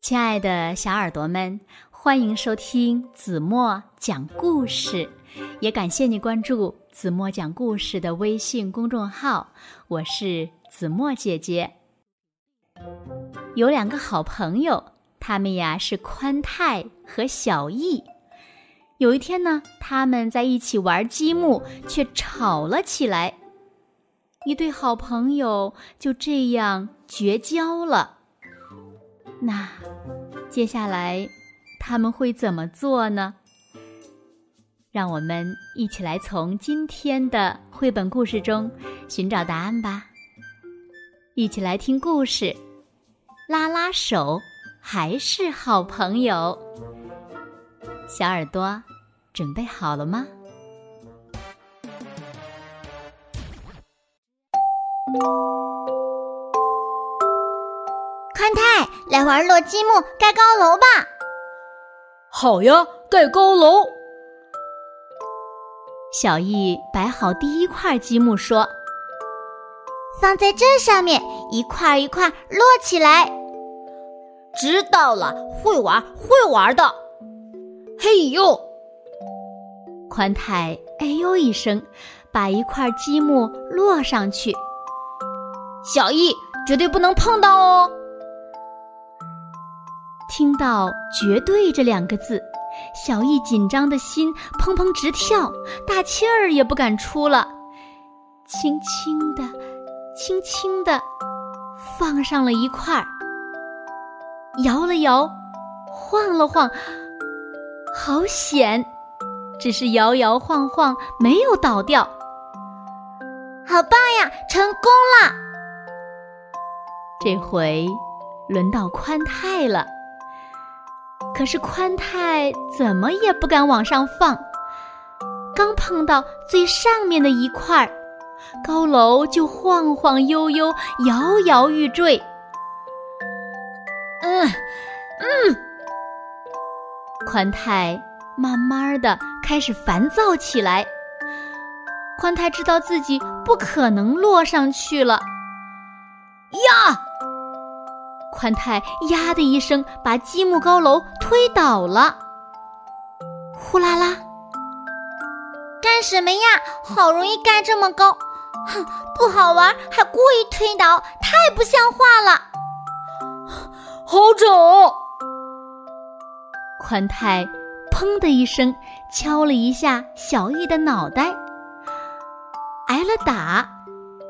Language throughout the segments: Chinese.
亲爱的小耳朵们，欢迎收听子墨讲故事，也感谢你关注子墨讲故事的微信公众号。我是子墨姐姐。有两个好朋友，他们呀是宽太和小易。有一天呢，他们在一起玩积木，却吵了起来。一对好朋友就这样绝交了。那接下来他们会怎么做呢？让我们一起来从今天的绘本故事中寻找答案吧。一起来听故事，拉拉手还是好朋友。小耳朵准备好了吗？宽太，来玩落积木盖高楼吧！好呀，盖高楼。小易摆好第一块积木，说：“放在这上面，一块一块摞起来。”知道了，会玩，会玩的。嘿呦！宽太哎呦一声，把一块积木摞上去。小易绝对不能碰到哦！听到“绝对”这两个字，小易紧张的心砰砰直跳，大气儿也不敢出了。轻轻的，轻轻的放上了一块儿，摇了摇，晃了晃，好险！只是摇摇晃晃，没有倒掉。好棒呀，成功了！这回轮到宽太了，可是宽太怎么也不敢往上放。刚碰到最上面的一块，高楼就晃晃悠悠、摇摇欲坠。嗯嗯，宽太慢慢的开始烦躁起来。宽太知道自己不可能落上去了。呀！宽太呀的一声，把积木高楼推倒了。呼啦啦！干什么呀？好容易盖这么高，哼，不好玩，还故意推倒，太不像话了。好丑！宽太砰的一声敲了一下小易的脑袋，挨了打，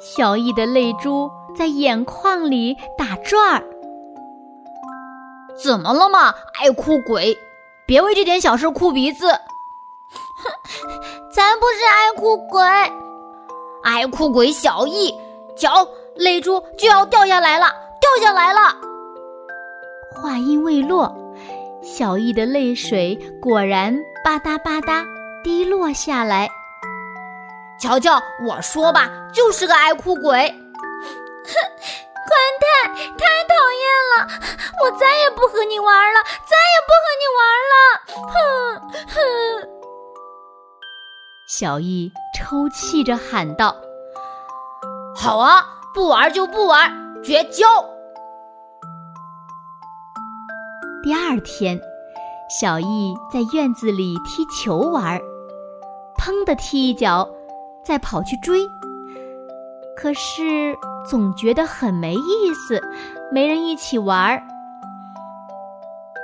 小易的泪珠。在眼眶里打转儿，怎么了嘛，爱哭鬼？别为这点小事哭鼻子。哼，咱不是爱哭鬼，爱哭鬼小易，瞧，泪珠就要掉下来了，掉下来了。话音未落，小易的泪水果然吧嗒吧嗒滴落下来。瞧瞧，我说吧，就是个爱哭鬼。哼，宽太太讨小易抽泣着喊道：“好啊，不玩就不玩，绝交。”第二天，小易在院子里踢球玩，砰的踢一脚，再跑去追。可是。总觉得很没意思，没人一起玩。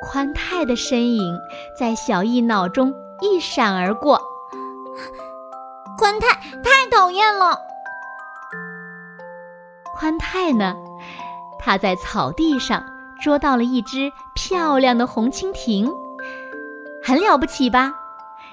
宽太的身影在小易脑中一闪而过。宽太太讨厌了。宽太呢？他在草地上捉到了一只漂亮的红蜻蜓，很了不起吧？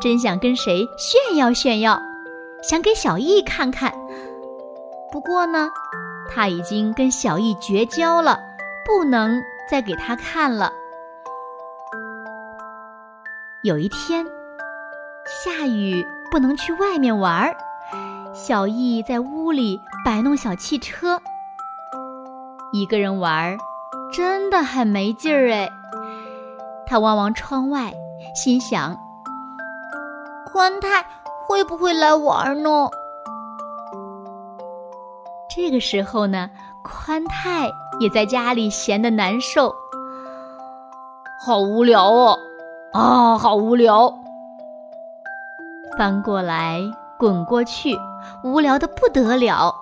真想跟谁炫耀炫耀，想给小易看看。不过呢。他已经跟小易绝交了，不能再给他看了。有一天，下雨不能去外面玩儿，小易在屋里摆弄小汽车。一个人玩儿真的很没劲儿哎。他望望窗外，心想：宽太会不会来玩呢？这个时候呢，宽太也在家里闲得难受，好无聊哦，啊，好无聊！翻过来滚过去，无聊的不得了。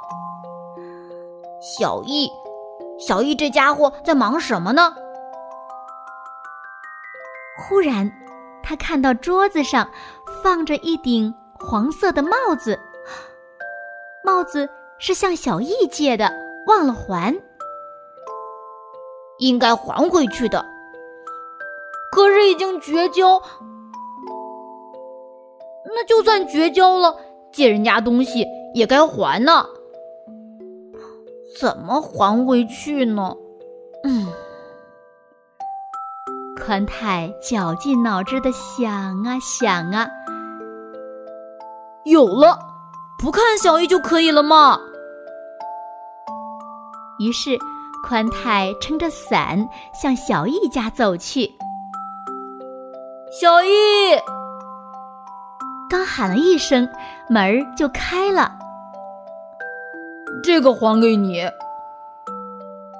小易，小易这家伙在忙什么呢？忽然，他看到桌子上放着一顶黄色的帽子，帽子是向小易借的，忘了还，应该还回去的。可是已经绝交，那就算绝交了，借人家东西也该还呢。怎么还回去呢？嗯。宽太绞尽脑汁的想啊想啊，有了，不看小易就可以了吗？于是，宽太撑着伞向小易家走去。小易刚喊了一声，门儿就开了。这个还给你。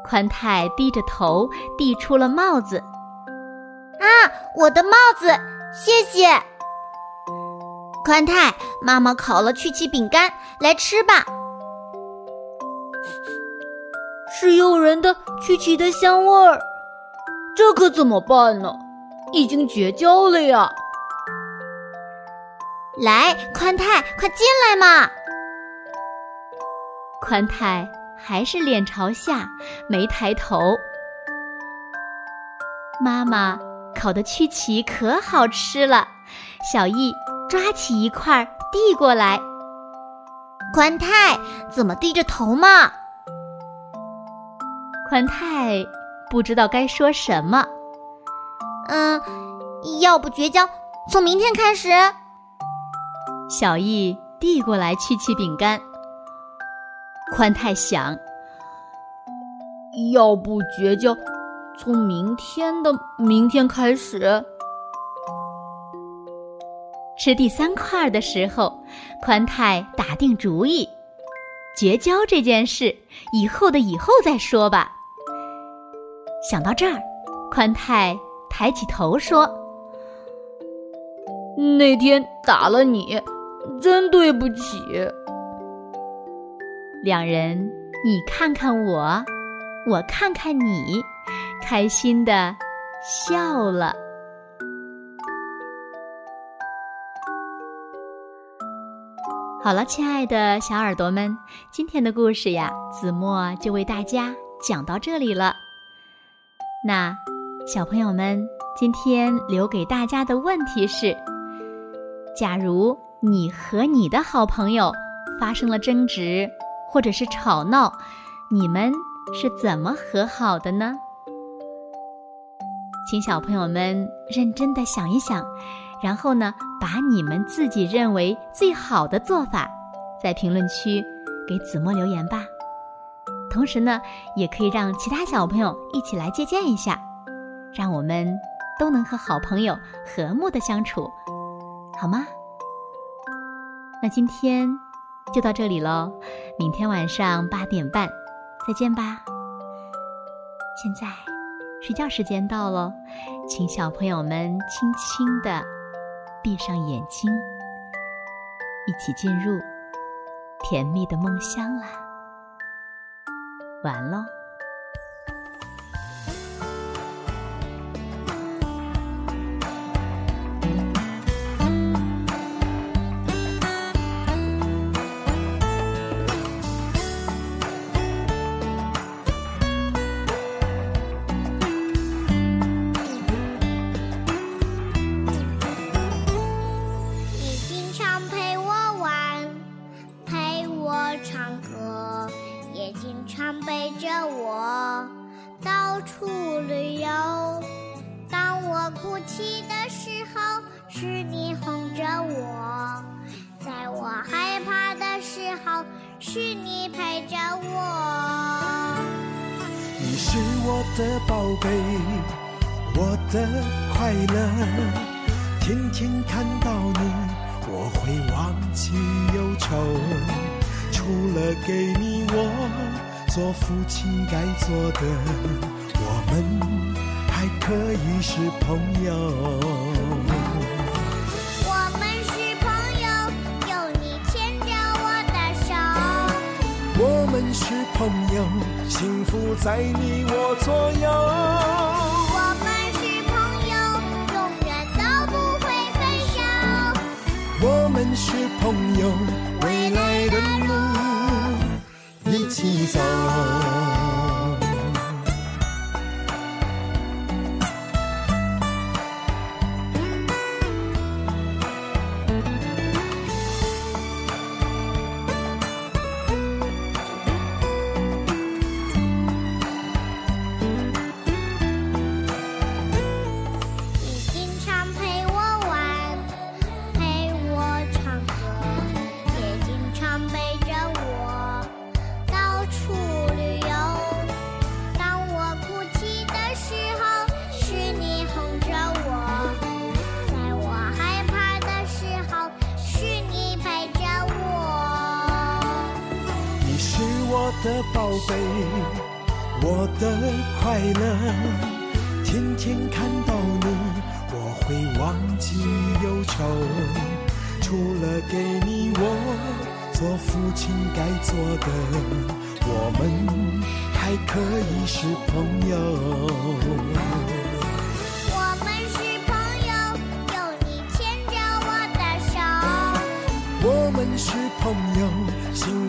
宽太低着头递出了帽子。啊，我的帽子，谢谢。宽太，妈妈烤了曲奇饼干，来吃吧。是诱人的曲奇的香味儿，这可怎么办呢？已经绝交了呀！来，宽太，快进来嘛！宽太还是脸朝下，没抬头。妈妈。烤的曲奇可好吃了，小易抓起一块递过来。宽太怎么低着头嘛？宽太不知道该说什么。嗯，要不绝交，从明天开始。小易递过来曲奇饼干。宽太想，要不绝交。从明天的明天开始，吃第三块的时候，宽太打定主意，绝交这件事以后的以后再说吧。想到这儿，宽太抬起头说：“那天打了你，真对不起。”两人，你看看我，我看看你。开心的笑了。好了，亲爱的小耳朵们，今天的故事呀，子墨就为大家讲到这里了。那小朋友们，今天留给大家的问题是：假如你和你的好朋友发生了争执，或者是吵闹，你们是怎么和好的呢？请小朋友们认真的想一想，然后呢，把你们自己认为最好的做法，在评论区给子墨留言吧。同时呢，也可以让其他小朋友一起来借鉴一下，让我们都能和好朋友和睦的相处，好吗？那今天就到这里喽，明天晚上八点半再见吧。现在。睡觉时间到了，请小朋友们轻轻的闭上眼睛，一起进入甜蜜的梦乡啦！完喽。唱歌也经常背着我到处旅游当我哭泣的时候是你哄着我。在我害怕的时候是你陪着我。你是我的宝贝我的快乐天天看到你我会忘记忧愁。除了给你我做父亲该做的，我们还可以是朋友。我们是朋友，有你牵着我的手。我们是朋友，幸福在你我左右。我们是朋友，永远都不会分手。我们是朋友，一起走。的宝贝，我的快乐。天天看到你，我会忘记忧愁。除了给你我做父亲该做的，我们还可以是朋友。我们是朋友，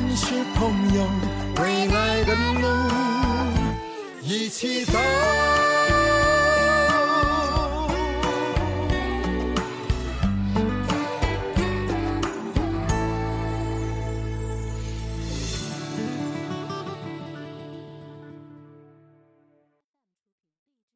们是朋友，未来的路一起走。